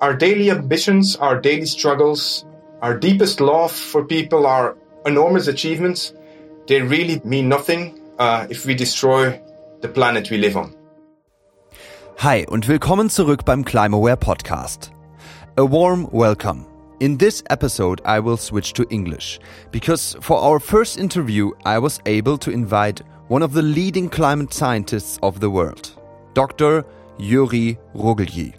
our daily ambitions, our daily struggles, our deepest love for people, our enormous achievements, they really mean nothing uh, if we destroy the planet we live on. Hi und willkommen zurück beim ClimateAware Podcast. A warm welcome. In this episode, I will switch to English because for our first interview, I was able to invite one of the leading climate scientists of the world, Dr. Joeri Rogelj.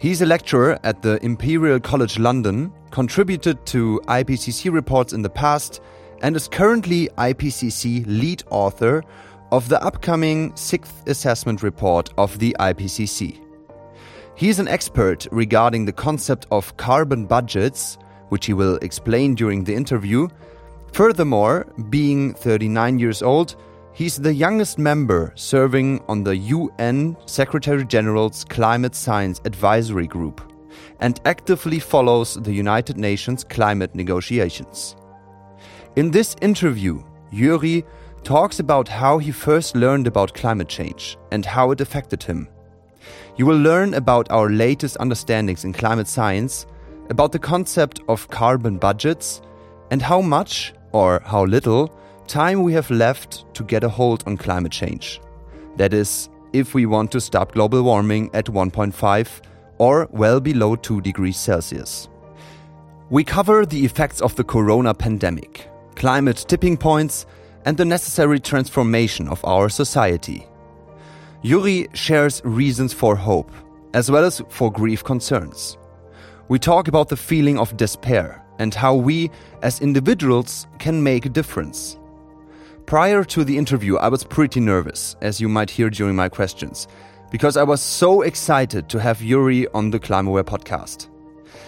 He's a lecturer at the Imperial College London, contributed to IPCC reports in the past, and is currently IPCC lead author of the upcoming sixth assessment report of the IPCC. He is an expert regarding the concept of carbon budgets, which he will explain during the interview. Furthermore, being 39 years old, he's the youngest member serving on the UN Secretary General's Climate Science Advisory Group and actively follows the United Nations climate negotiations. In this interview, Joeri talks about how he first learned about climate change and how it affected him. You will learn about our latest understandings in climate science, about the concept of carbon budgets, and how much, or how little, time we have left to get a hold on climate change. That is, if we want to stop global warming at 1.5 or well below 2 degrees Celsius. We cover the effects of the corona pandemic, climate tipping points, and the necessary transformation of our society. Joeri shares reasons for hope, as well as for grief concerns. We talk about the feeling of despair and how we, as individuals, can make a difference. Prior to the interview, I was pretty nervous, as you might hear during my questions, because I was so excited to have Joeri on the ClimateAware podcast.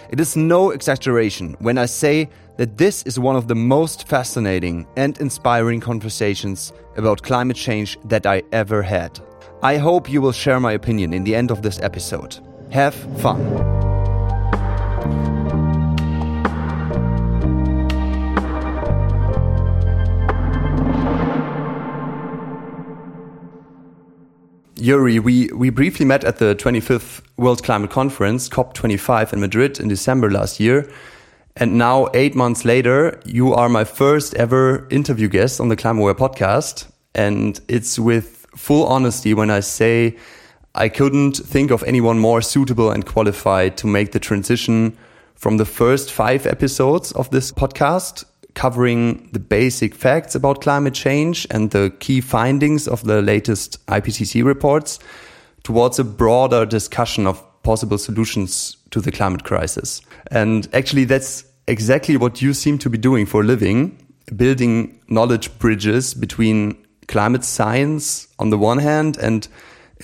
It is no exaggeration when I say that this is one of the most fascinating and inspiring conversations about climate change that I ever had. I hope you will share my opinion in the end of this episode. Have fun! Joeri, we, we briefly met at the 25th World Climate Conference, COP25 in Madrid in December last year. And now, eight months later, you are my first ever interview guest on the Climate ClimateAware podcast. And it's with full honesty when I say I couldn't think of anyone more suitable and qualified to make the transition from the first five episodes of this podcast, covering the basic facts about climate change and the key findings of the latest IPCC reports, towards a broader discussion of possible solutions to the climate crisis. And actually, that's exactly what you seem to be doing for a living, building knowledge bridges between climate science on the one hand and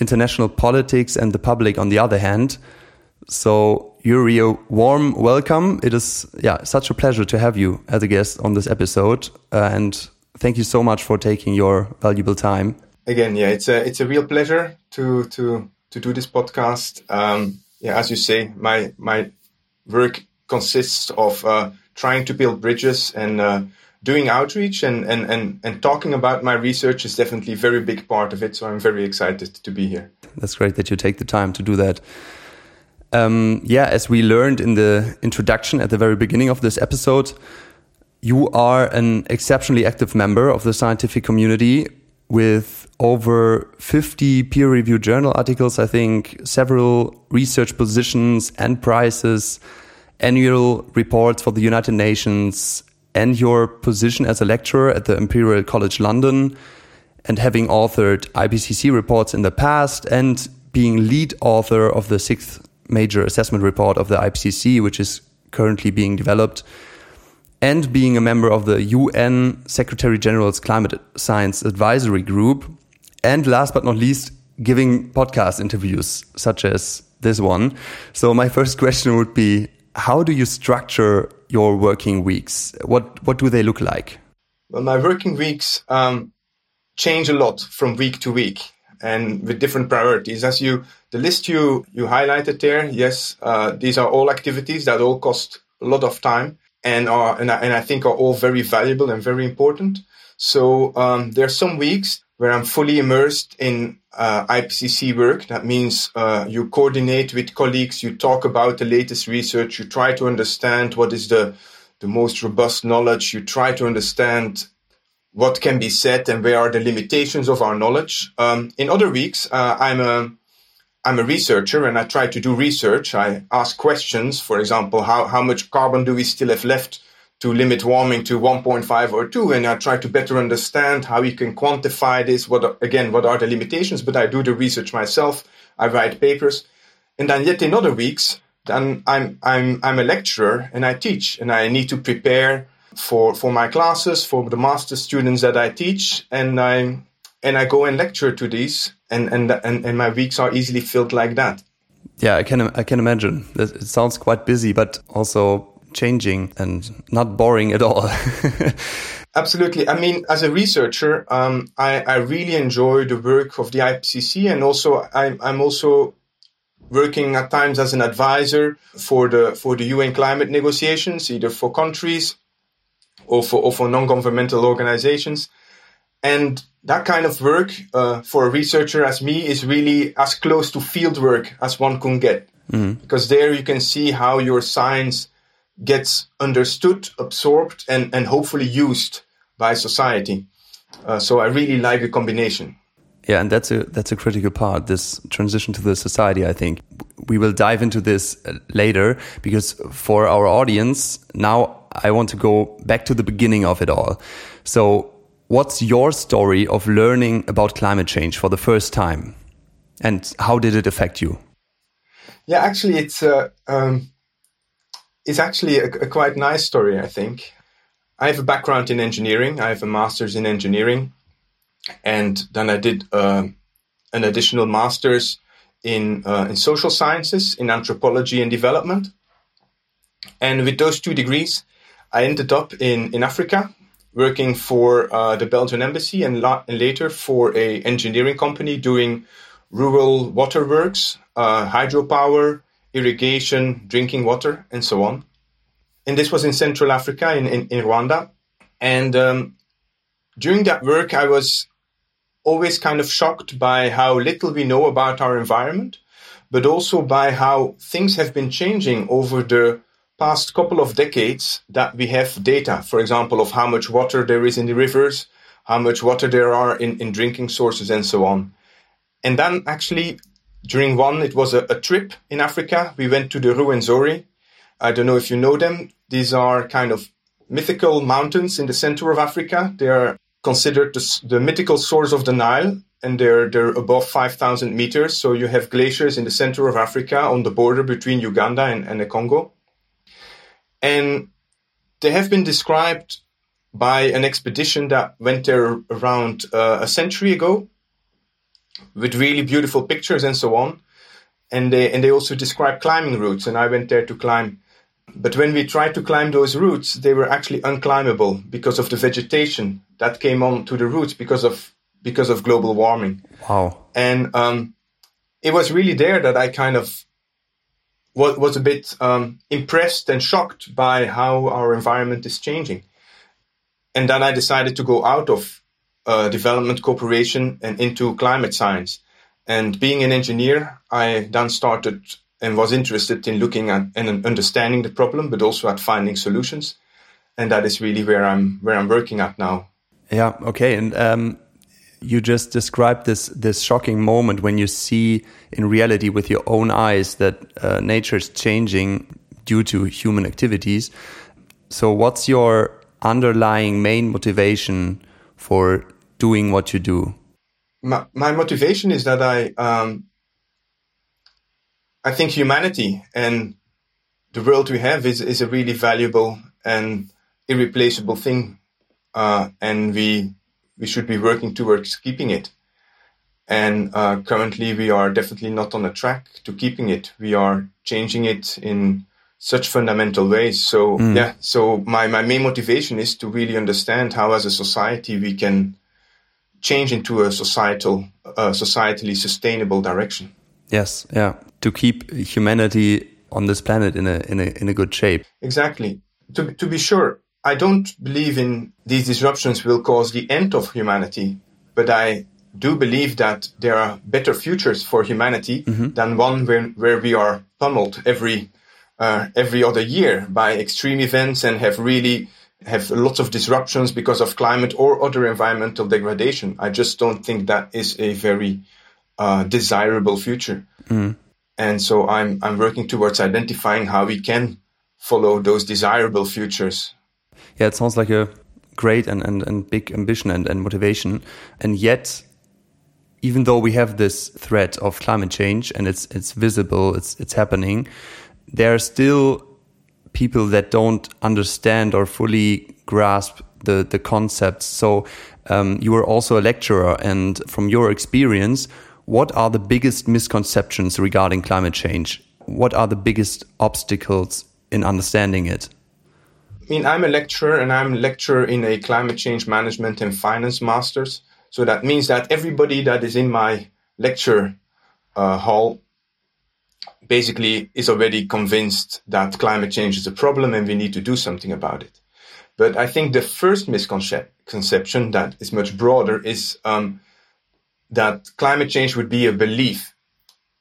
international politics and the public on the other hand. So, Joeri, a warm welcome. It is yeah such a pleasure to have you as a guest on this episode, uh, and thank you so much for taking your valuable time. Again, yeah, it's a it's a real pleasure to to to do this podcast. Um, yeah, as you say, my my work consists of uh, trying to build bridges and uh, doing outreach and, and, and, and talking about my research is definitely a very big part of it. So I'm very excited to be here. That's great that you take the time to do that. Um, yeah, as we learned in the introduction at the very beginning of this episode, you are an exceptionally active member of the scientific community with over 50 peer reviewed journal articles, I think, several research positions and prizes, annual reports for the United Nations, and your position as a lecturer at the Imperial College London and having authored IPCC reports in the past and being lead author of the sixth major assessment report of the IPCC, which is currently being developed, and being a member of the UN Secretary General's Climate Science Advisory Group, and last but not least, giving podcast interviews such as this one. So, my first question would be how do you structure your working weeks? What what do they look like? Well, my working weeks um, change a lot from week to week, and with different priorities. As you the list you you highlighted there, yes, uh, these are all activities that all cost a lot of time and are and I, and I think are all very valuable and very important. So um, there are some weeks where I'm fully immersed in uh, IPCC work. That means uh, you coordinate with colleagues, you talk about the latest research, you try to understand what is the the most robust knowledge. You try to understand what can be said and where are the limitations of our knowledge. Um, in other weeks, uh, I'm a I'm a researcher and I try to do research. I ask questions, for example, how, how much carbon do we still have left to limit warming to 1.5 or 2? And I try to better understand how we can quantify this. What, again, what are the limitations? But I do the research myself. I write papers. And then yet in other weeks, then I'm, I'm, I'm a lecturer and I teach and I need to prepare for, for my classes, for the master students that I teach. And I, and I go and lecture to these and, and, and, and my weeks are easily filled like that. Yeah, I can, I can imagine. It sounds quite busy, but also changing and not boring at all. Absolutely. I mean, as a researcher, um, I, I really enjoy the work of the IPCC, and also I'm, I'm also working at times as an advisor for the for the UN climate negotiations, either for countries or for or for non-governmental organizations. And that kind of work uh, for a researcher as me is really as close to field work as one can get, mm-hmm. because there you can see how your science gets understood, absorbed, and and hopefully used by society. Uh, so I really like the combination. Yeah, and that's a that's a critical part. This transition to the society, I think we will dive into this uh, later because for our audience now, I want to go back to the beginning of it all. So, what's your story of learning about climate change for the first time, and how did it affect you? Yeah, actually, it's uh, um, it's actually a, a quite nice story. I think I have a background in engineering. I have a master's in engineering and then I did uh, an additional master's in uh, in social sciences, in anthropology and development. And with those two degrees, I ended up in in Africa, working for uh, the Belgian embassy, and, la- and, later for a engineering company doing rural waterworks, uh, hydropower, irrigation, drinking water, and so on. And this was in Central Africa, in in, in Rwanda. And um, during that work, I was always kind of shocked by how little we know about our environment, but also by how things have been changing over the past couple of decades that we have data, for example, of how much water there is in the rivers, how much water there are in, in drinking sources, and so on. And then actually, during one, it was a, a trip in Africa. We went to the Ruwenzori. I don't know if you know them. These are kind of mythical mountains in the center of Africa. They are considered the, the mythical source of the Nile, and they're they're above 5,000 meters. So you have glaciers in the center of Africa on the border between Uganda and, and the Congo, and they have been described by an expedition that went there around uh, a century ago, with really beautiful pictures and so on. And they and they also describe climbing routes, and I went there to climb but when we tried to climb those routes, they were actually unclimbable because of the vegetation that came on to the routes because of because of global warming. Wow! And um, it was really there that I kind of was, was a bit um, impressed and shocked by how our environment is changing. And then I decided to go out of uh, development cooperation and into climate science. And being an engineer, I then started and was interested in looking at and understanding the problem, but also at finding solutions. And that is really where I'm where I'm working at now. Yeah. Okay. And um, you just described this this shocking moment when you see in reality with your own eyes that uh, nature is changing due to human activities. So, what's your underlying main motivation for doing what you do? My, my motivation is that I um, I think humanity and the world we have is, is a really valuable and irreplaceable thing. Uh, and we, we should be working towards keeping it. And uh, currently, we are definitely not on a track to keeping it. We are changing it in such fundamental ways. So, mm. yeah, so my, my main motivation is to really understand how, as a society, we can change into a societal, uh, societally sustainable direction. Yes, yeah to keep humanity on this planet in a in a in a good shape. Exactly. To to be sure, I don't believe in these disruptions will cause the end of humanity, but I do believe that there are better futures for humanity mm-hmm. than one where, where we are pummeled every uh, every other year by extreme events and have really have lots of disruptions because of climate or other environmental degradation. I just don't think that is a very uh, desirable future. Mm. And so I'm I'm working towards identifying how we can follow those desirable futures. Yeah, it sounds like a great and, and, and big ambition and, and motivation. And yet even though we have this threat of climate change and it's it's visible, it's it's happening, there are still people that don't understand or fully grasp the the concepts. So um, you are also a lecturer, and from your experience, what are the biggest misconceptions regarding climate change? What are the biggest obstacles in understanding it? I mean, I'm a lecturer, and I'm a lecturer in a climate change management and finance masters. So that means that everybody that is in my lecture uh, hall basically is already convinced that climate change is a problem and we need to do something about it. But I think the first misconception that is much broader is um, that climate change would be a belief.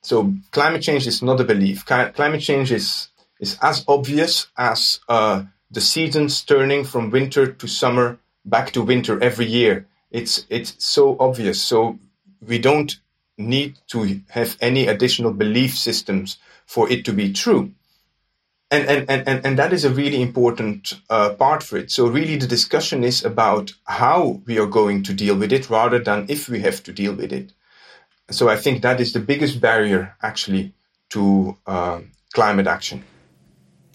So climate change is not a belief. Climate change is is as obvious as uh, the seasons turning from winter to summer back to winter every year it's it's so obvious. So we don't need to have any additional belief systems for it to be true. And, and, and, and and that is a really important uh, part for it. So really the discussion is about how we are going to deal with it rather than if we have to deal with it. So I think that is the biggest barrier actually to uh, climate action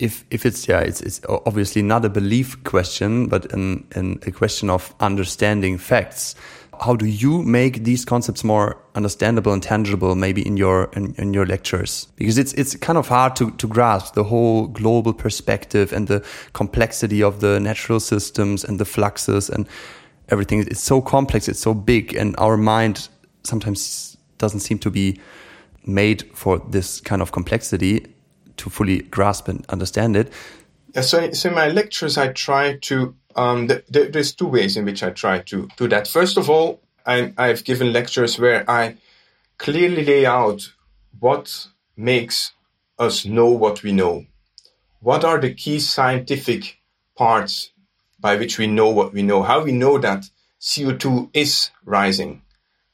if if it's yeah it's it's obviously not a belief question but an, an a question of understanding facts. How do you make these concepts more understandable and tangible maybe in your in, in, your lectures? Because it's it's kind of hard to, to grasp the whole global perspective and the complexity of the natural systems and the fluxes and everything. It's so complex it's so big and our mind sometimes doesn't seem to be made for this kind of complexity to fully grasp and understand it. So, so in my lectures, I try to. Um, th- th- there's two ways in which I try to do that. First of all, I, I've given lectures where I clearly lay out what makes us know what we know. What are the key scientific parts by which we know what we know? How we know that CO2 is rising?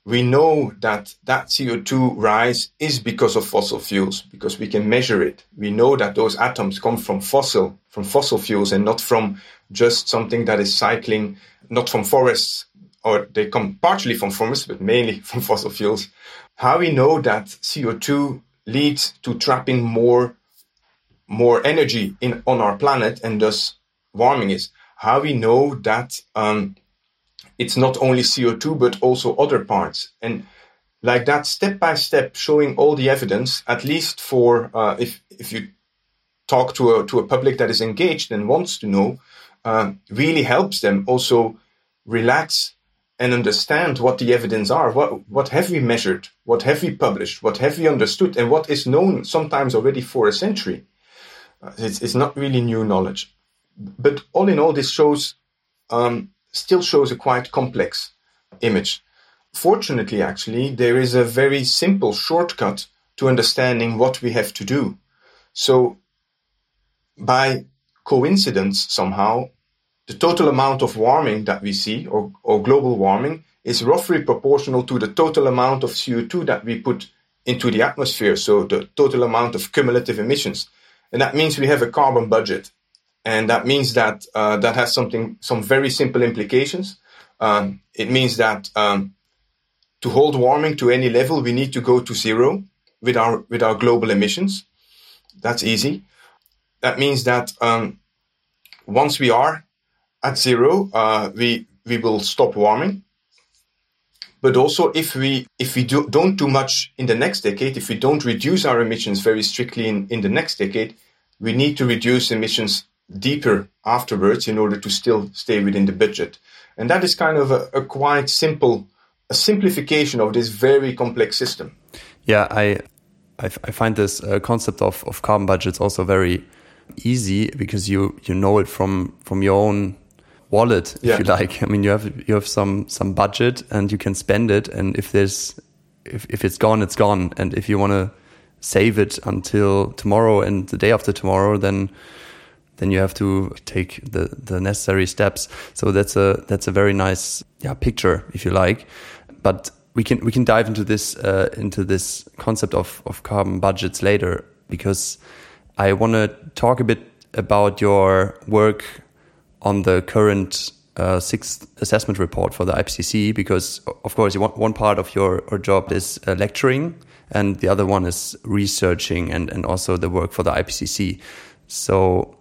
We know that that CO2 rise is because of fossil fuels, because we can measure it. We know that those atoms come from fossil, from fossil fuels and not from just something that is cycling, not from forests, or they come partially from forests, but mainly from fossil fuels. How we know that CO2 leads to trapping more, more energy in, on our planet and thus warming is. How we know that, um, it's not only CO2, but also other parts. And like that, step by step, showing all the evidence, at least for uh, if, if you talk to a, to a public that is engaged and wants to know, uh, really helps them also relax and understand what the evidence are. What, what have we measured? What have we published? What have we understood? And what is known sometimes already for a century? Uh, it's, it's not really new knowledge. But all in all, this shows um, still shows a quite complex image. Fortunately, actually, there is a very simple shortcut to understanding what we have to do. So, by coincidence, somehow, the total amount of warming that we see, or, or global warming, is roughly proportional to the total amount of CO2 that we put into the atmosphere, so the total amount of cumulative emissions. And that means we have a carbon budget and that means that uh, that has something some very simple implications. Um, it means that um, to hold warming to any level, we need to go to zero with our with our global emissions. That's easy. That means that um, once we are at zero, uh, we we will stop warming. But also, if we if we do, don't do much in the next decade, if we don't reduce our emissions very strictly in, in the next decade, we need to reduce emissions deeper afterwards in order to still stay within the budget. And that is kind of a, a quite simple, a simplification of this very complex system. Yeah, I, I, I find this uh, concept of, of carbon budgets also very, easy because you you know it from from your own wallet if Yeah. you like. I mean, you have you have some some budget and you can spend it, and if there's if if it's gone, it's gone, and if you want to save it until tomorrow and the day after tomorrow, then then you have to take the the necessary steps. So that's a that's a very nice yeah picture if you like, but we can we can dive into this uh, into this concept of of carbon budgets later because I want to talk a bit about your work on the current uh, sixth assessment report for the IPCC because of course one, part of your, your job is uh, lecturing and the other one is researching and, and also the work for the IPCC. So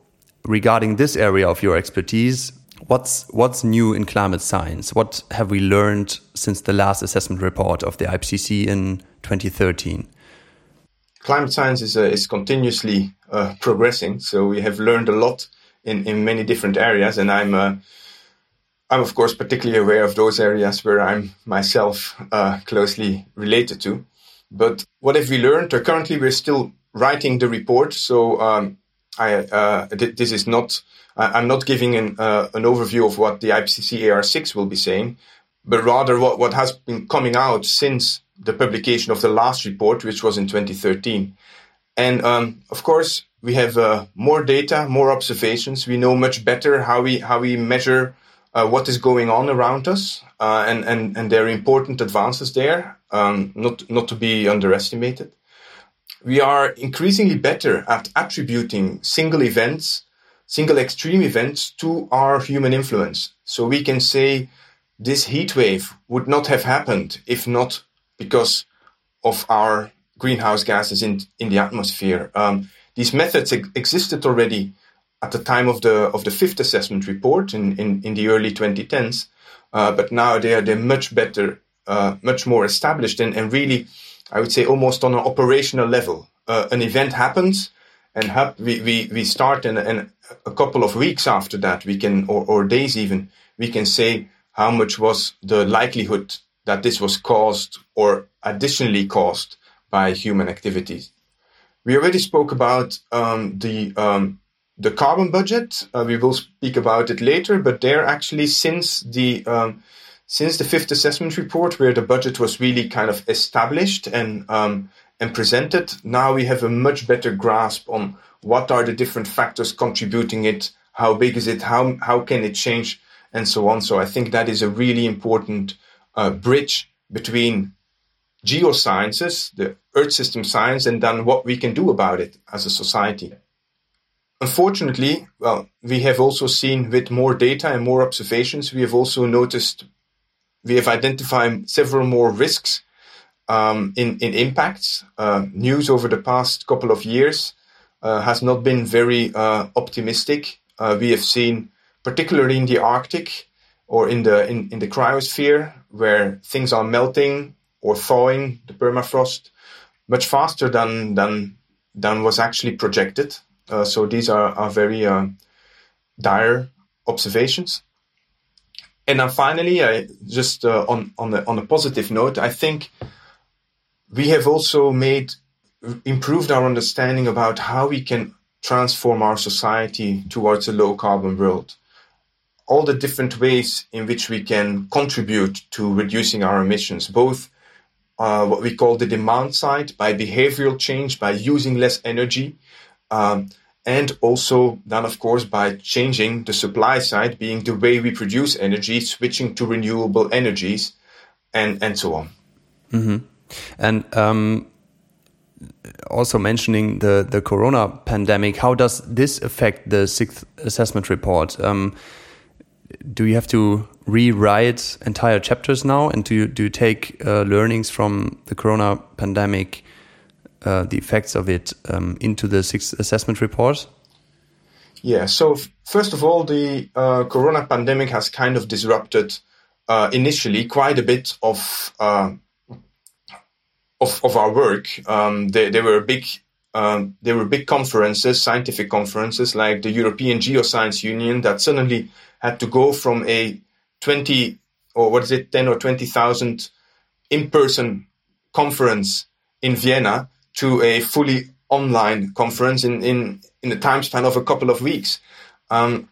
regarding this area of your expertise, what's what's new in climate science? What have we learned since the last assessment report of the IPCC in 2013? Climate science is, uh, is continuously uh, progressing, so we have learned a lot in, in many different areas, and I'm uh, I'm of course particularly aware of those areas where I'm myself uh, closely related to. But what have we learned? Uh, currently, we're still writing the report, so um, I uh, th- this is not. I- I'm not giving an uh, an overview of what the IPCC AR6 will be saying, but rather what, what has been coming out since the publication of the last report, which was in 2013. And um, of course, we have uh, more data, more observations. We know much better how we how we measure uh, what is going on around us, uh, and and and there are important advances there, um, not not to be underestimated. We are increasingly better at attributing single events, single extreme events to our human influence. So we can say this heat wave would not have happened if not because of our greenhouse gases in, in the atmosphere. Um, these methods ex- existed already at the time of the of the fifth assessment report in, in, in the early 2010s, uh, but now they are they're much better, uh, much more established, and, and really, I would say almost on an operational level. Uh, an event happens, and we, we, we start, and, and a couple of weeks after that, we can or, or days even, we can say how much was the likelihood that this was caused or additionally caused by human activities. We already spoke about um, the um, the carbon budget. Uh, we will speak about it later, but there actually since the um, since the fifth assessment report, where the budget was really kind of established and um, and presented, now we have a much better grasp on what are the different factors contributing it, how big is it, how how can it change, and so on. So I think that is a really important uh, bridge between geosciences, the Earth system science, and then what we can do about it as a society. Unfortunately, well, we have also seen with more data and more observations, we have also noticed, we have identified several more risks um, in, in impacts. Uh, news over the past couple of years uh, has not been very uh, optimistic. Uh, we have seen, particularly in the Arctic or in the in, in the cryosphere, where things are melting or thawing, the permafrost, much faster than than than was actually projected. Uh, so these are, are very uh, dire observations. And then finally, I just uh, on on the, on a positive note, I think we have also made improved our understanding about how we can transform our society towards a low carbon world. All the different ways in which we can contribute to reducing our emissions, both uh, what we call the demand side by behavioral change, by using less energy, um, and also then, of course, by changing the supply side, being the way we produce energy, switching to renewable energies, and and so on. Mm-hmm. And um, also mentioning the the Corona pandemic, how does this affect the sixth assessment report? Um, do you have to rewrite entire chapters now, and do you do you take uh, learnings from the Corona pandemic, uh, the effects of it, um, into the sixth assessment report? Yeah. So first of all, the uh, Corona pandemic has kind of disrupted uh, initially quite a bit of uh, of, of our work. Um, were big um, there were big conferences, scientific conferences like the European Geoscience Union that suddenly had to go from a 20 or what is it, 10 or 20,000 in person conference in Vienna to a fully online conference in, in, in the time span of a couple of weeks. Um,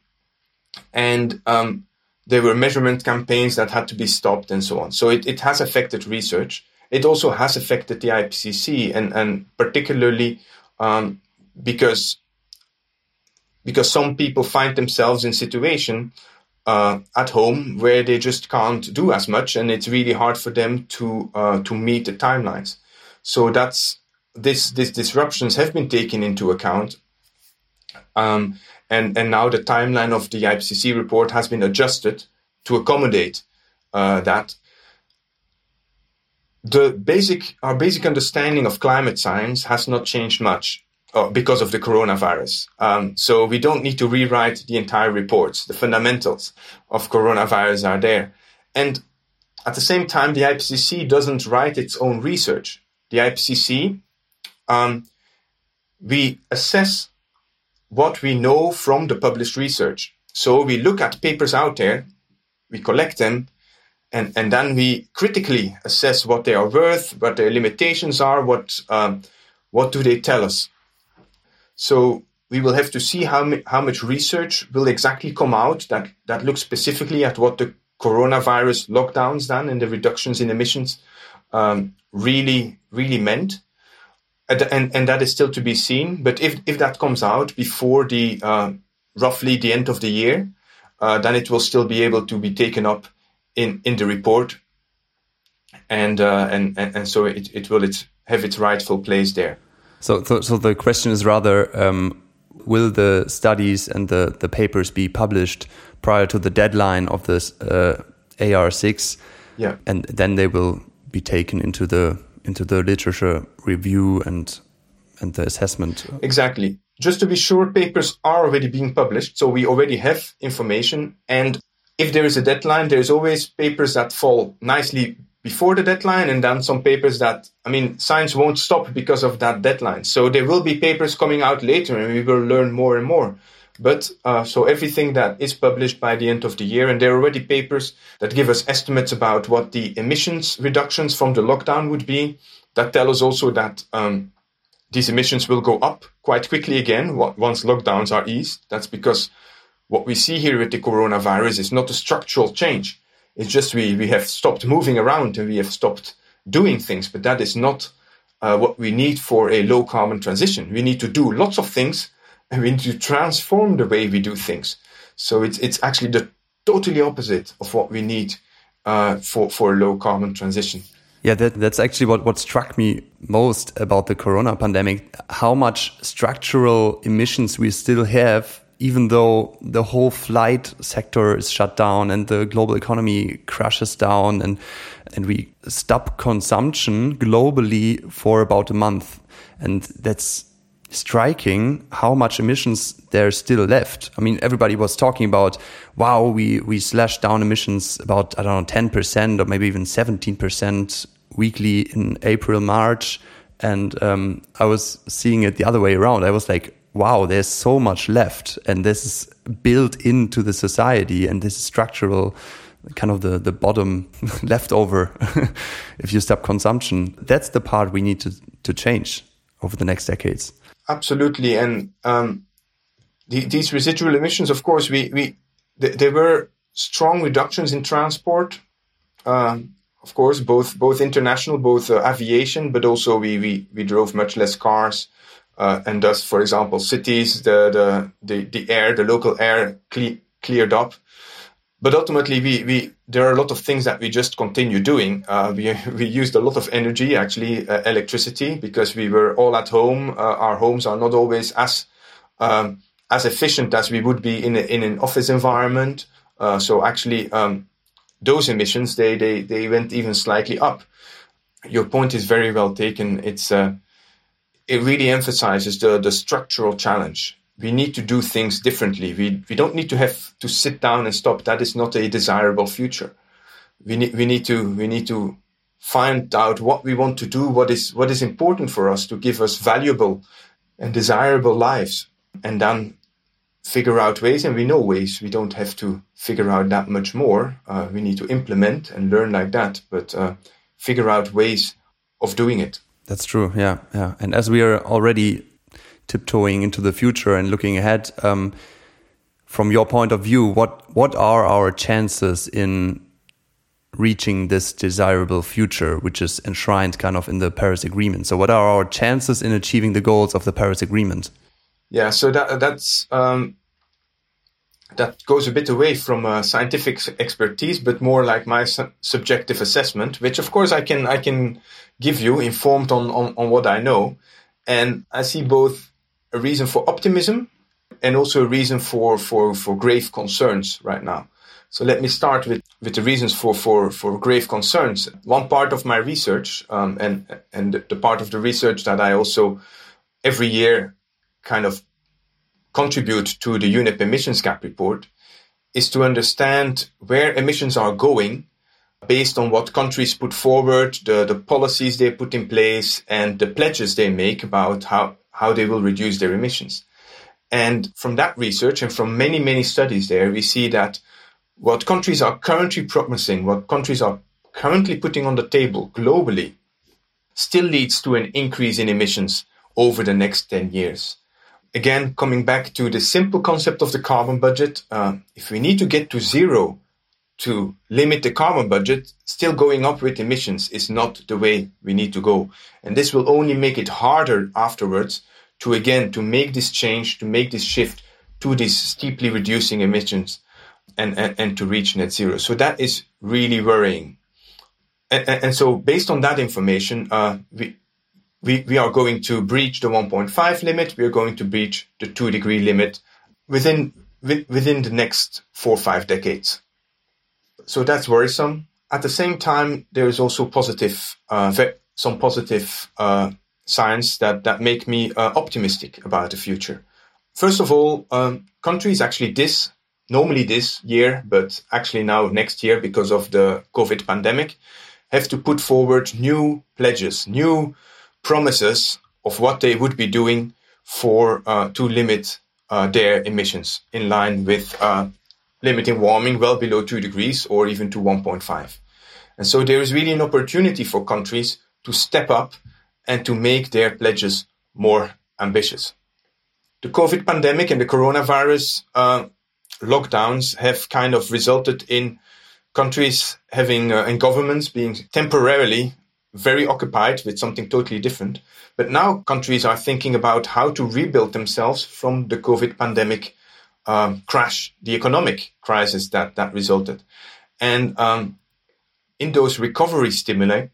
and um, there were measurement campaigns that had to be stopped and so on. So it, it has affected research. It also has affected the IPCC, and, and particularly um, because because some people find themselves in situation uh, at home where they just can't do as much, and it's really hard for them to uh, to meet the timelines. So that's this these disruptions have been taken into account, um, and and now the timeline of the IPCC report has been adjusted to accommodate uh, that. The basic our basic understanding of climate science has not changed much uh, because of the coronavirus. Um, so we don't need to rewrite the entire reports. The fundamentals of coronavirus are there. And at the same time, the IPCC doesn't write its own research. The IPCC, um, we assess what we know from the published research. So we look at papers out there, we collect them, and, and then we critically assess what they are worth, what their limitations are, what um, what do they tell us. So we will have to see how, how much research will exactly come out that, that looks specifically at what the coronavirus lockdowns done and the reductions in emissions um, really, really meant. And, and, and, that is still to be seen. But if, if that comes out before the uh, roughly the end of the year, uh, then it will still be able to be taken up in, in the report. And, uh, and, and, and so it, it will it have its rightful place there. So, so, so the question is rather, um, will the studies and the, the papers be published prior to the deadline of this uh, AR6? Yeah. And then they will be taken into the into the literature review and and the assessment. Exactly. Just to be sure, papers are already being published, so we already have information. And if there is a deadline, there's always papers that fall nicely before the deadline and then some papers that i mean science won't stop because of that deadline so there will be papers coming out later and we will learn more and more but uh, so everything that is published by the end of the year and there are already papers that give us estimates about what the emissions reductions from the lockdown would be that tell us also that um, these emissions will go up quite quickly again once lockdowns are eased that's because what we see here with the coronavirus is not a structural change it's just we, we have stopped moving around and we have stopped doing things, but that is not uh, what we need for a low carbon transition. We need to do lots of things we need to transform the way we do things. So it's, it's actually the totally opposite of what we need uh, for, for a low carbon transition. Yeah, that, that's actually what, what struck me most about the corona pandemic how much structural emissions we still have even though the whole flight sector is shut down and the global economy crashes down and and we stop consumption globally for about a month and that's striking how much emissions there's still left. I mean, everybody was talking about, wow, we, we slashed down emissions about, I don't know, 10% or maybe even 17% weekly in April, March. And um, I was seeing it the other way around. I was like, wow, there's so much left, and this is built into the society, and this is structural, kind of the the bottom leftover. if you stop consumption, that's the part we need to to change over the next decades. Absolutely, and um, the, these residual emissions, of course, we we th there were strong reductions in transport. Um, of course, both both international, both uh, aviation, but also we, we we drove much less cars uh, and thus, for example, cities, the, the, the, the air, the local air cle- cleared up. But ultimately, we, we, there are a lot of things that we just continue doing. Uh, we, we used a lot of energy, actually, uh, electricity, because we were all at home. Uh, our homes are not always as, um, as efficient as we would be in, a, in an office environment. Uh, so actually, um, those emissions, they, they, they went even slightly up. Your point is very well taken. It's, uh, it really emphasizes the, the structural challenge. We need to do things differently. We, we don't need to have to sit down and stop. That is not a desirable future. We need, we need to, we need to find out what we want to do, what is, what is important for us to give us valuable and desirable lives. And then figure out ways, and we know ways. We don't have to figure out that much more. Uh, we need to implement and learn like that, but uh, figure out ways of doing it. That's true. Yeah, yeah. And as we are already tiptoeing into the future and looking ahead. Um, from your point of view, what what are our chances in reaching this desirable future, which is enshrined kind of in the Paris Agreement? So, what are our chances in achieving the goals of the Paris Agreement? Yeah, so that that's um, that goes a bit away from uh, scientific expertise, but more like my su subjective assessment, which of course I can I can give you informed on, on on what I know, and I see both a reason for optimism and also a reason for for for grave concerns right now. So let me start with, with the reasons for, for, for grave concerns. One part of my research, um, and and the part of the research that I also every year kind of contribute to the UNEP emissions gap report, is to understand where emissions are going based on what countries put forward, the, the policies they put in place, and the pledges they make about how, how they will reduce their emissions. And from that research and from many, many studies there, we see that what countries are currently promising, what countries are currently putting on the table globally, still leads to an increase in emissions over the next 10 years. Again, coming back to the simple concept of the carbon budget, uh, if we need to get to zero to limit the carbon budget, still going up with emissions is not the way we need to go. And this will only make it harder afterwards to again, to make this change, to make this shift to these steeply reducing emissions and, and, and to reach net zero. So that is really worrying. And, and so based on that information, uh, we, we, we are going to breach the 1.5 limit. We are going to breach the two degree limit within, within the next four or five decades. So that's worrisome. At the same time, there is also positive, uh, some positive, uh, signs that, that make me uh, optimistic about the future. First of all, um, countries actually this normally this year, but actually now next year because of the COVID pandemic, have to put forward new pledges, new promises of what they would be doing for uh, to limit uh, their emissions in line with uh, limiting warming well below two degrees or even to 1.5. And so there is really an opportunity for countries to step up and to make their pledges more ambitious. The COVID pandemic and the coronavirus uh, lockdowns have kind of resulted in countries having uh, and governments being temporarily very occupied with something totally different. But now countries are thinking about how to rebuild themselves from the COVID pandemic um, crash, the economic crisis that that resulted. And um, in those recovery stimuli,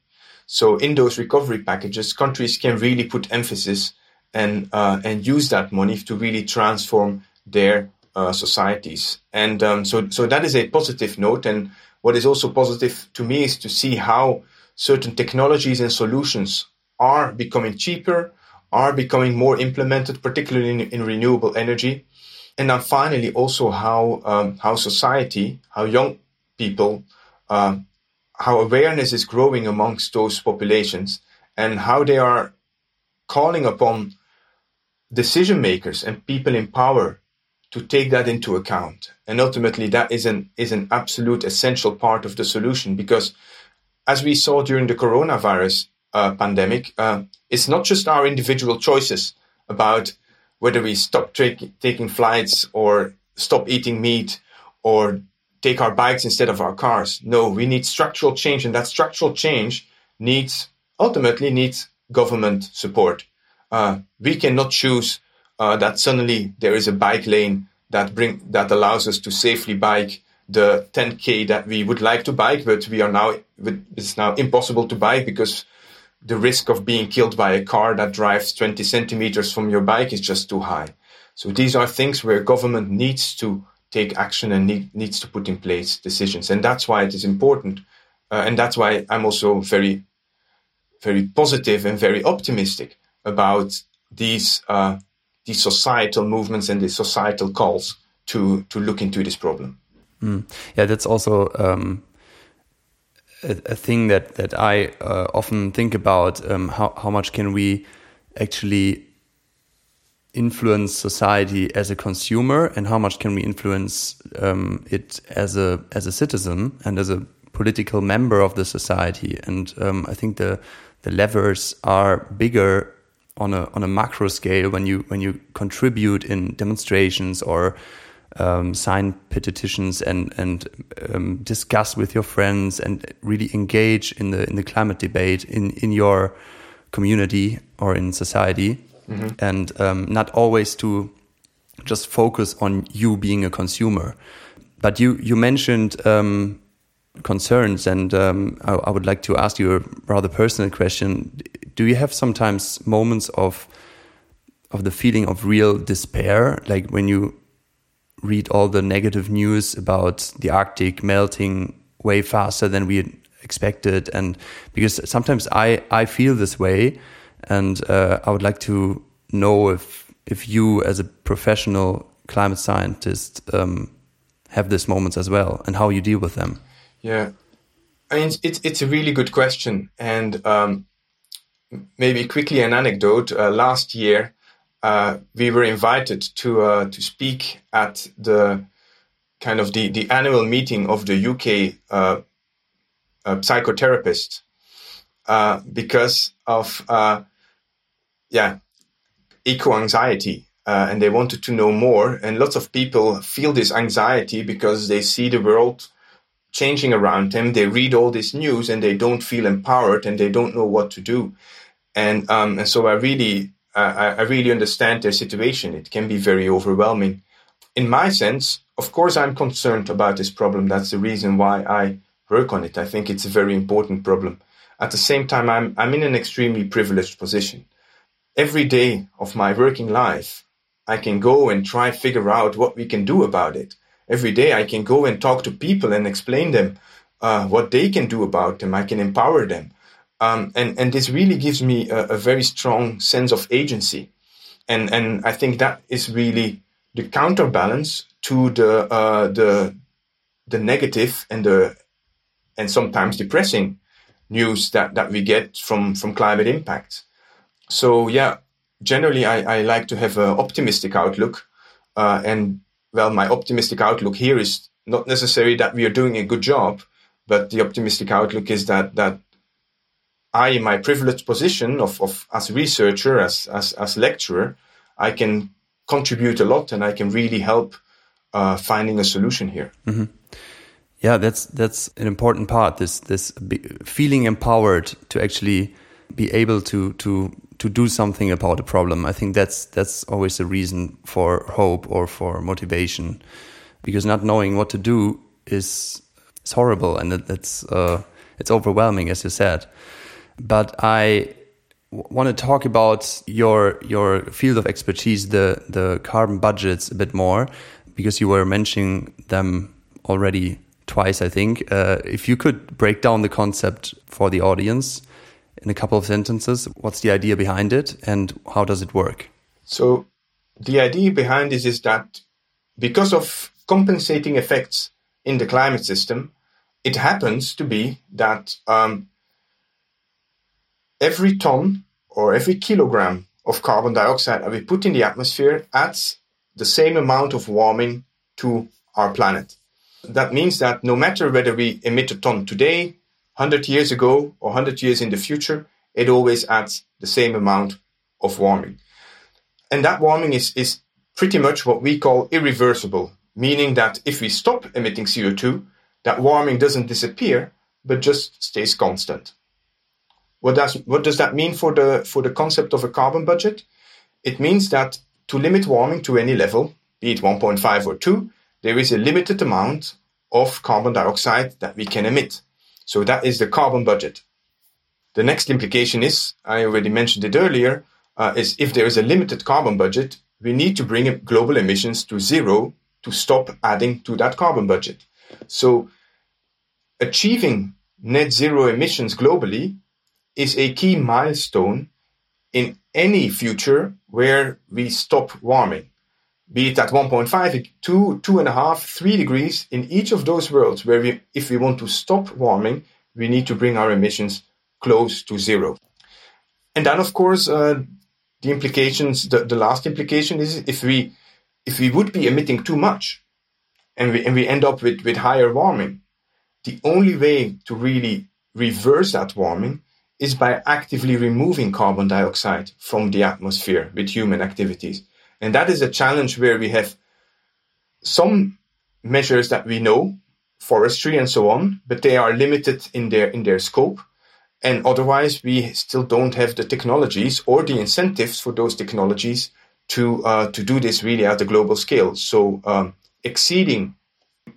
so in those recovery packages, countries can really put emphasis and uh, and use that money to really transform their uh, societies. And um, so, so that is a positive note. And what is also positive to me is to see how certain technologies and solutions are becoming cheaper, are becoming more implemented, particularly in, in renewable energy. And then finally, also how um, how society, how young people, uh, how awareness is growing amongst those populations, and how they are calling upon decision makers and people in power to take that into account. And ultimately, that is an, is an absolute essential part of the solution because as we saw during the coronavirus uh, pandemic, uh, it's not just our individual choices about whether we stop tra- taking flights or stop eating meat or take our bikes instead of our cars. No, we need structural change, and that structural change needs ultimately needs government support. Uh, we cannot choose uh, that suddenly there is a bike lane that bring that allows us to safely bike the 10k that we would like to bike, but we are now it's now impossible to bike because the risk of being killed by a car that drives 20 centimeters from your bike is just too high. So these are things where government needs to take action and need, needs to put in place decisions, and that's why it is important, uh, and that's why I'm also very, very positive and very optimistic about these uh, these societal movements and the societal calls to to look into this problem. Mm. Yeah, that's also um, a, a, thing that that I uh, often think about. Um, how how much can we actually influence society as a consumer, and how much can we influence um, it as a as a citizen and as a political member of the society? And um, I think the the levers are bigger on a on a macro scale when you when you contribute in demonstrations or um, sign petitions and and um, discuss with your friends and really engage in the in the climate debate in in your community or in society, mm -hmm. and um, not always to just focus on you being a consumer. But you you mentioned um, concerns, and um, I, I, would like to ask you a rather personal question. Do you have sometimes moments of of the feeling of real despair, like when you read all the negative news about the Arctic melting way faster than we expected, and because sometimes I I feel this way, and uh, I would like to know if if you as a professional climate scientist um, have these moments as well, and how you deal with them. Yeah, I mean it's it's a really good question, and um, maybe quickly an anecdote. Uh, last year, uh, we were invited to uh, to speak at the kind of the, the annual meeting of the UK uh, uh, psychotherapists uh, because of yeah eco anxiety. and they wanted to know more, and lots of people feel this anxiety because they see the world changing around them. They read all this news and they don't feel empowered and they don't know what to do. And um, and so I really uh, I really understand their situation. It can be very overwhelming. In my sense, of course, I'm concerned about this problem. That's the reason why I work on it. I think it's a very important problem. At the same time, I'm I'm in an extremely privileged position. Every day of my working life, I can go and try figure out what we can do about it every day I can go and talk to people and explain them uh, what they can do about them. I can empower them. Um, and, and this really gives me a, a, very strong sense of agency. And, and I think that is really the counterbalance to the, uh, the, the negative and the, and sometimes depressing news that, that we get from, from climate impact. So yeah, generally I, I like to have an optimistic outlook, uh, and well, my optimistic outlook here is not necessarily that we are doing a good job, but the optimistic outlook is that that I, in my privileged position of, of as researcher, as, as as lecturer, I can contribute a lot and I can really help uh, finding a solution here. Mm -hmm. Yeah, that's that's an important part. This this feeling empowered to actually be able to to to do something about a problem. I think that's that's always a reason for hope or for motivation, because not knowing what to do is is horrible and it, it's uh, it's overwhelming, as you said. But I want to talk about your your field of expertise, the the carbon budgets, a bit more, because you were mentioning them already twice, I think. Uh, if you could break down the concept for the audience in a couple of sentences. What's the idea behind it and how does it work? So, the idea behind this is that because of compensating effects in the climate system, it happens to be that um, every ton or every kilogram of carbon dioxide that we put in the atmosphere adds the same amount of warming to our planet. That means that no matter whether we emit a ton today, 100 years ago or 100 years in the future, it always adds the same amount of warming. And that warming is, is pretty much what we call irreversible, meaning that if we stop emitting CO2, that warming doesn't disappear, but just stays constant. What does, what does that mean for the, for the concept of a carbon budget? It means that to limit warming to any level, be it 1.5 or 2, there is a limited amount of carbon dioxide that we can emit. So that is the carbon budget. The next implication is, I already mentioned it earlier, uh, is if there is a limited carbon budget, we need to bring global emissions to zero to stop adding to that carbon budget. So achieving net zero emissions globally is a key milestone in any future where we stop warming be it at 1.5, 2, 2.5, 3 degrees, in each of those worlds where we, if we want to stop warming, we need to bring our emissions close to zero. And then, of course, uh, the implications, the, the last implication is if we, if we would be emitting too much and we, and we end up with, with higher warming, the only way to really reverse that warming is by actively removing carbon dioxide from the atmosphere with human activities. And that is a challenge where we have some measures that we know, forestry and so on, but they are limited in their in their scope. And otherwise, we still don't have the technologies or the incentives for those technologies to uh, to do this really at a global scale. So um, exceeding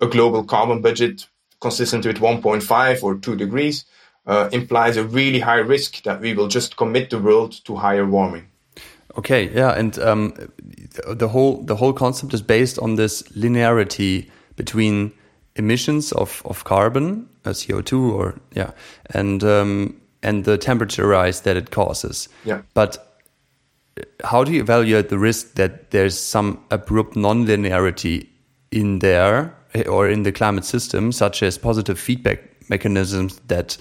a global carbon budget consistent with 1.5 or 2 degrees uh, implies a really high risk that we will just commit the world to higher warming. Okay, yeah, and um, the whole the whole concept is based on this linearity between emissions of of carbon, uh, CO two, or yeah, and um, and the temperature rise that it causes. Yeah, but how do you evaluate the risk that there's some abrupt non-linearity in there or in the climate system, such as positive feedback mechanisms that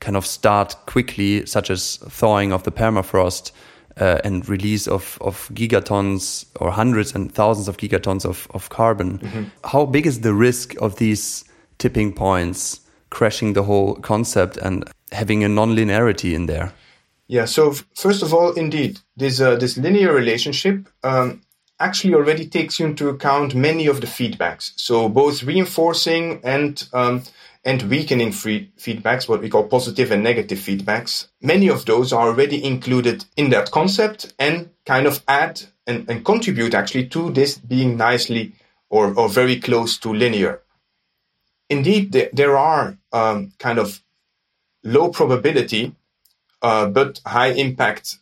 kind of start quickly, such as thawing of the permafrost uh, and release of, of gigatons or hundreds and thousands of gigatons of, of carbon. Mm -hmm. How big is the risk of these tipping points crashing the whole concept and having a non-linearity in there? Yeah, so first of all, indeed, this, uh, this linear relationship um, actually already takes into account many of the feedbacks. So both reinforcing and um, and weakening feedbacks, what we call positive and negative feedbacks. Many of those are already included in that concept and kind of add and, and contribute actually to this being nicely or, or very close to linear. Indeed, there, there are um, kind of low probability uh, but high impact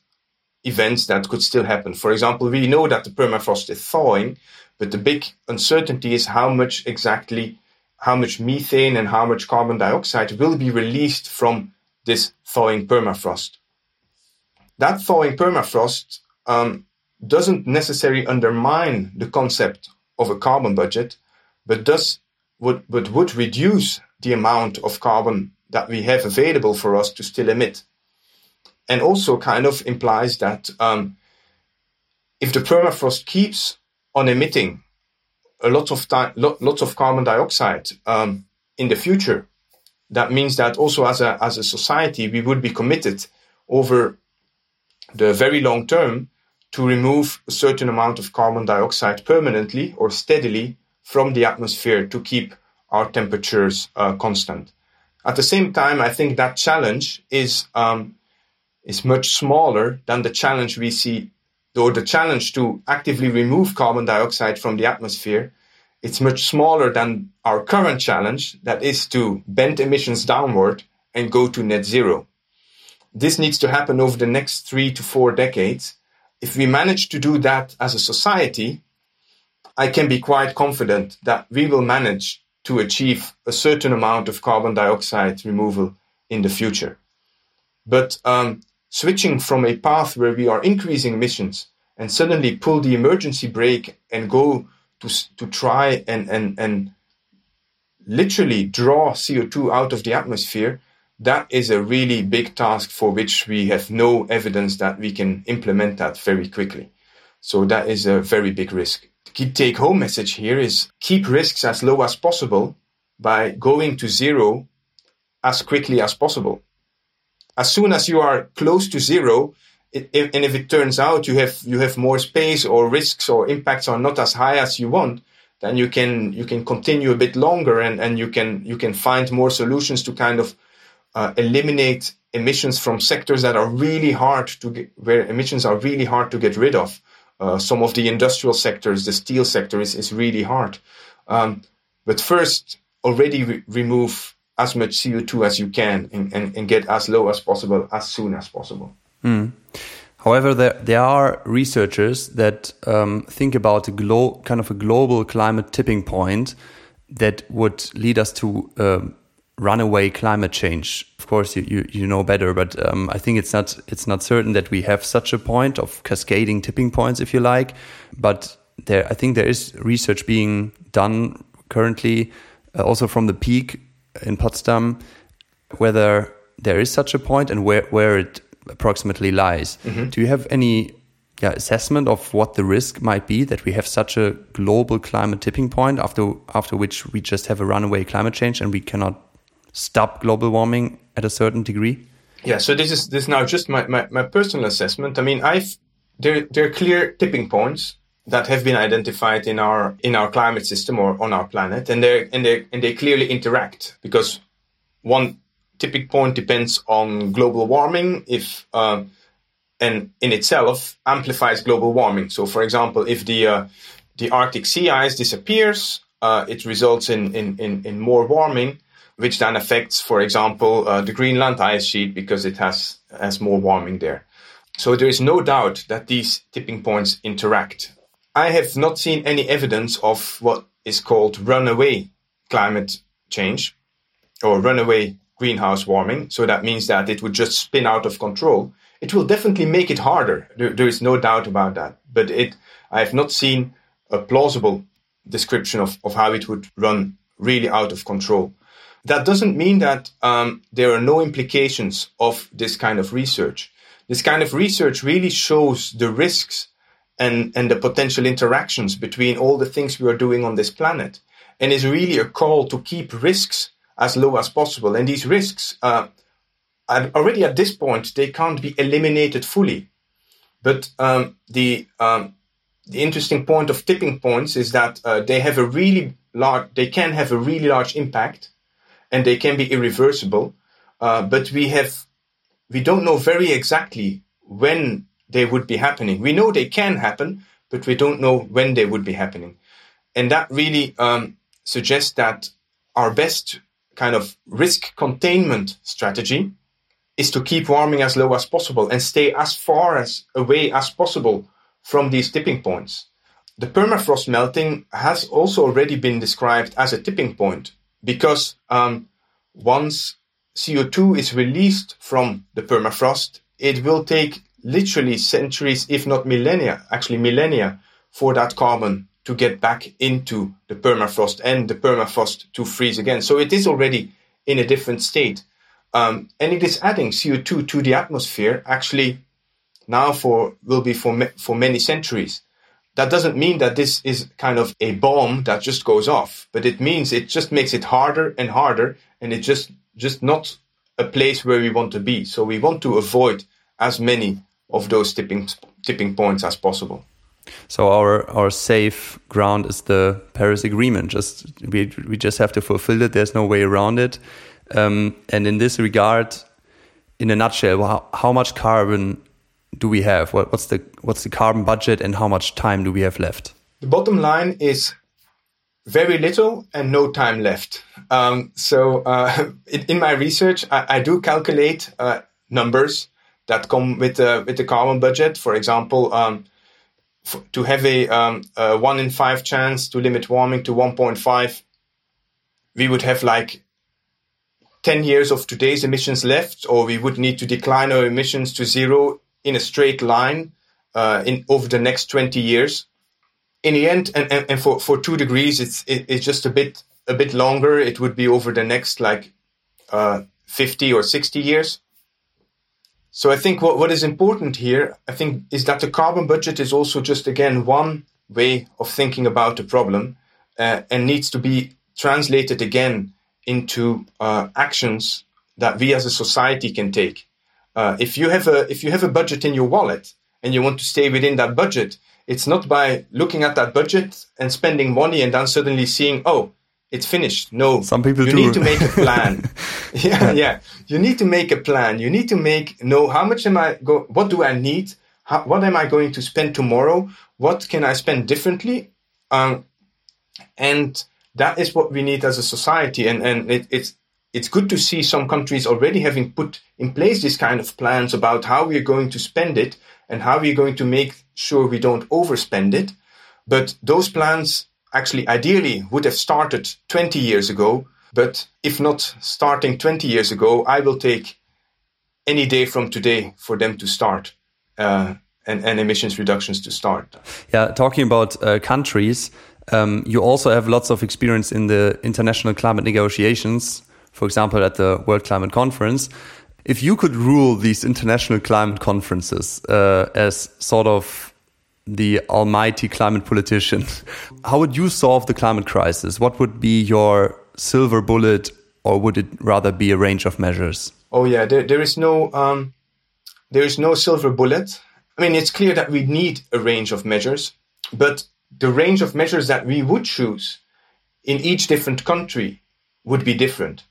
events that could still happen. For example, we know that the permafrost is thawing, but the big uncertainty is how much exactly how much methane and how much carbon dioxide will be released from this thawing permafrost. That thawing permafrost um, doesn't necessarily undermine the concept of a carbon budget, but does would but would reduce the amount of carbon that we have available for us to still emit, and also kind of implies that um, if the permafrost keeps on emitting a lot of time, lots of carbon dioxide um, in the future. That means that also as a as a society, we would be committed over the very long term to remove a certain amount of carbon dioxide permanently or steadily from the atmosphere to keep our temperatures uh, constant. At the same time, I think that challenge is um, is much smaller than the challenge we see or the challenge to actively remove carbon dioxide from the atmosphere, it's much smaller than our current challenge, that is to bend emissions downward and go to net zero. This needs to happen over the next three to four decades. If we manage to do that as a society, I can be quite confident that we will manage to achieve a certain amount of carbon dioxide removal in the future. But um, switching from a path where we are increasing emissions and suddenly pull the emergency brake and go to, to try and, and, and literally draw CO2 out of the atmosphere, that is a really big task for which we have no evidence that we can implement that very quickly. So that is a very big risk. The key take home message here is keep risks as low as possible by going to zero as quickly as possible as soon as you are close to zero, it, and if it turns out you have you have more space or risks or impacts are not as high as you want, then you can you can continue a bit longer and, and you can you can find more solutions to kind of uh, eliminate emissions from sectors that are really hard to get, where emissions are really hard to get rid of. Uh, some of the industrial sectors, the steel sector is, is really hard. Um, but first, already re- remove as much CO2 as you can and, and, and get as low as possible as soon as possible. Mm. However, there, there are researchers that um, think about a glo- kind of a global climate tipping point that would lead us to um, runaway climate change. Of course, you, you, you know better, but um, I think it's not it's not certain that we have such a point of cascading tipping points, if you like. But there, I think there is research being done currently, uh, also from the PIK in Potsdam whether there is such a point and where, where it approximately lies. Mm -hmm. Do you have any yeah, assessment of what the risk might be that we have such a global climate tipping point after after which we just have a runaway climate change and we cannot stop global warming at a certain degree? Yeah, so this is this is now just my, my, my personal assessment. I mean, I've there there are clear tipping points that have been identified in our in our climate system or on our planet, and they and they and they clearly interact because one tipping point depends on global warming if uh, and in itself amplifies global warming. So, for example, if the uh, the Arctic sea ice disappears, uh, it results in, in, in, in, more warming, which then affects, for example, uh, the Greenland ice sheet because it has has more warming there. So there is no doubt that these tipping points interact. I have not seen any evidence of what is called runaway climate change or runaway greenhouse warming. So that means that it would just spin out of control. It will definitely make it harder. There, is no doubt about that. But it, I have not seen a plausible description of, of how it would run really out of control. That doesn't mean that um, there are no implications of this kind of research. This kind of research really shows the risks and, and the potential interactions between all the things we are doing on this planet and is really a call to keep risks as low as possible. And these risks, uh, already at this point, they can't be eliminated fully. But um, the um, the interesting point of tipping points is that uh, they have a really large, they can have a really large impact, and they can be irreversible. Uh, but we have, we don't know very exactly when they would be happening. We know they can happen, but we don't know when they would be happening, and that really um, suggests that our best kind of risk containment strategy is to keep warming as low as possible and stay as far as away as possible from these tipping points. The permafrost melting has also already been described as a tipping point because um, once CO2 is released from the permafrost, it will take literally centuries, if not millennia, actually millennia, for that carbon to get back into the permafrost and the permafrost to freeze again. So it is already in a different state. Um, and it is adding CO2 to the atmosphere actually now for will be for for many centuries. That doesn't mean that this is kind of a bomb that just goes off, but it means it just makes it harder and harder, and it's just just not a place where we want to be. So we want to avoid as many of those tipping tipping points as possible. So our our safe ground is the Paris Agreement. Just we we just have to fulfill it. There's no way around it. Um, and in this regard, in a nutshell, how, how much carbon do we have? What, what's the what's the carbon budget, and how much time do we have left? The bottom line is very little and no time left. Um, so uh, in, in, my research, I, I do calculate uh, numbers that come with the with the carbon budget. For example, um, to have a, um, a, one in five chance to limit warming to 1.5, we would have like 10 years of today's emissions left, or we would need to decline our emissions to zero in a straight line uh, in over the next 20 years. In the end, and, and, and for, for two degrees, it's it, it's just a bit a bit longer. It would be over the next like uh, 50 or 60 years. So I think what, what is important here, I think, is that the carbon budget is also just again one way of thinking about the problem uh, and needs to be translated again into uh, actions that we as a society can take. Uh, if you have a if you have a budget in your wallet and you want to stay within that budget, it's not by looking at that budget and spending money and then suddenly seeing, oh, it's finished. No, some people you do. need to make a plan. yeah, yeah. You need to make a plan. You need to make know how much am I go. What do I need? How, what am I going to spend tomorrow? What can I spend differently? Um, and that is what we need as a society. And and it, it's it's good to see some countries already having put in place this kind of plans about how we are going to spend it and how we are going to make sure we don't overspend it. But those plans actually ideally would have started 20 years ago. But if not starting 20 years ago, I will take any day from today for them to start uh, and, and, emissions reductions to start. Yeah, talking about uh, countries, um, you also have lots of experience in the international climate negotiations for example, at the World Climate Conference. If you could rule these international climate conferences uh, as sort of the almighty climate politician, how would you solve the climate crisis? What would be your silver bullet or would it rather be a range of measures? Oh yeah, there, there is no um, there is no silver bullet. I mean, it's clear that we need a range of measures, but the range of measures that we would choose in each different country would be different.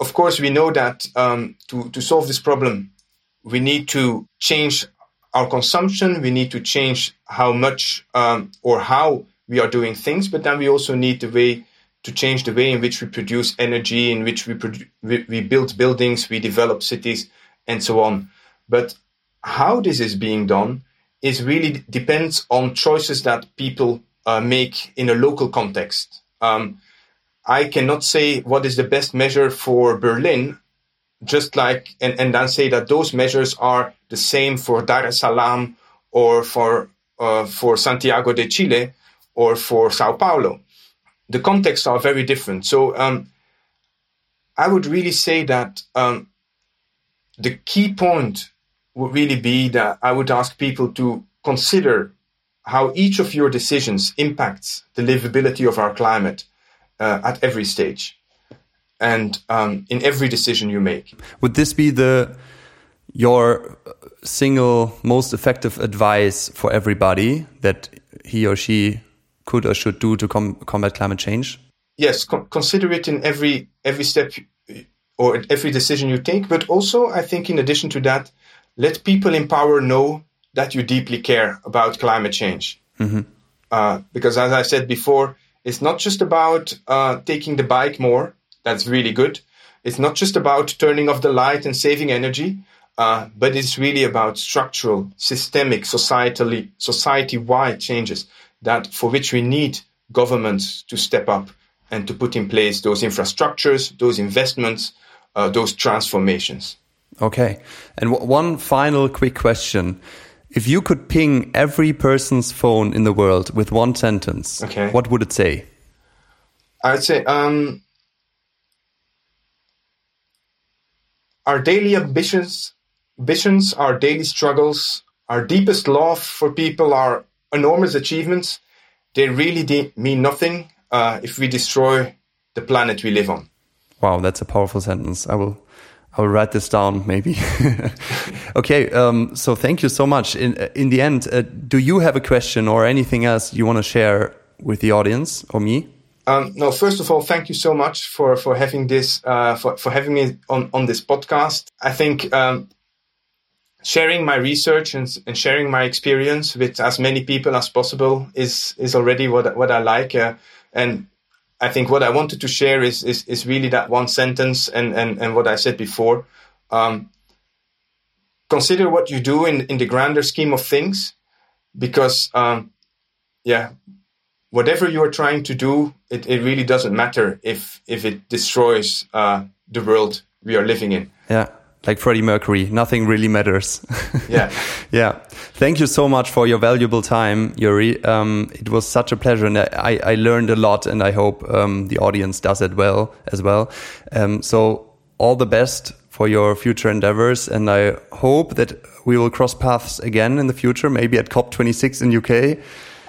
Of course, we know that um, to, to solve this problem, we need to change our consumption, we need to change how much um, or how we are doing things, but then we also need the way to change the way in which we produce energy, in which we, produ- we, we build buildings, we develop cities, and so on. But how this is being done is really depends on choices that people uh, make in a local context. Um, I cannot say what is the best measure for Berlin, just like and, and then say that those measures are the same for Dar es Salaam or for uh, for Santiago de Chile or for Sao Paulo. The contexts are very different. So um, I would really say that um, the key point would really be that I would ask people to consider how each of your decisions impacts the livability of our climate uh, at every stage and um, in every decision you make. Would this be the your single most effective advice for everybody that he or she could or should do to com combat climate change? Yes, co consider it in every every step or every decision you take. But also, I think in addition to that, let people in power know that you deeply care about climate change. Mm -hmm. uh, because as I said before, it's not just about uh, taking the bike more. That's really good. It's not just about turning off the light and saving energy, uh, but it's really about structural, systemic, societally, society-wide changes that for which we need governments to step up and to put in place those infrastructures, those investments, uh, those transformations. Okay. And one final quick question. If you could ping every person's phone in the world with one sentence, okay. what would it say? I'd say um, our daily ambitions, ambitions, our daily struggles, our deepest love for people, our enormous achievements, they really mean nothing uh, if we destroy the planet we live on. Wow, that's a powerful sentence. I will I will write this down maybe. okay, um, so thank you so much. In in the end, uh, do you have a question or anything else you want to share with the audience or me? Um, no, first of all, thank you so much for for having this uh, for for having me on on this podcast. I think um, sharing my research and, and sharing my experience with as many people as possible is is already what what I like. Uh, and I think what I wanted to share is is, is really that one sentence and, and, and what I said before. Um, consider what you do in, in the grander scheme of things, because um, yeah, whatever you are trying to do, it, it really doesn't matter if if it destroys uh, the world we are living in. Yeah like Freddie Mercury, nothing really matters. yeah. yeah. Thank you so much for your valuable time, Joeri. Um, it was such a pleasure, and I, I learned a lot, and I hope um, the audience does it well as well. Um, so, all the best for your future endeavors, and I hope that we will cross paths again in the future, maybe at COP26 in UK.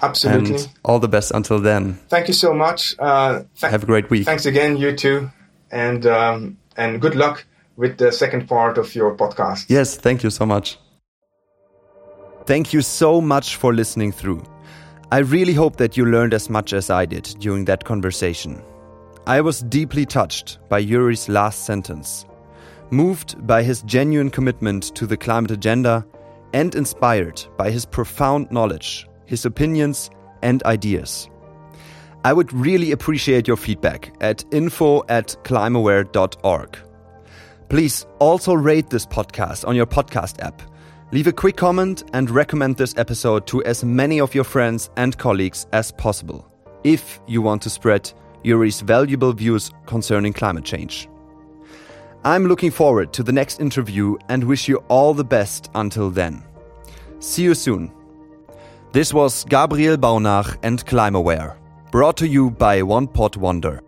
Absolutely. And all the best until then. Thank you so much. Uh, Have a great week. Thanks again, you too, and um, and good luck with the second part of your podcast. Yes, thank you so much. Thank you so much for listening through. I really hope that you learned as much as I did during that conversation. I was deeply touched by Joeri's last sentence, moved by his genuine commitment to the climate agenda, and inspired by his profound knowledge, his opinions, and ideas. I would really appreciate your feedback at info at climateaware.org. Please also rate this podcast on your podcast app. Leave a quick comment and recommend this episode to as many of your friends and colleagues as possible if you want to spread Joeri's valuable views concerning climate change. I'm looking forward to the next interview and wish you all the best until then. See you soon. This was Gabriel Baunach and ClimateAware, brought to you by One Pot Wonder.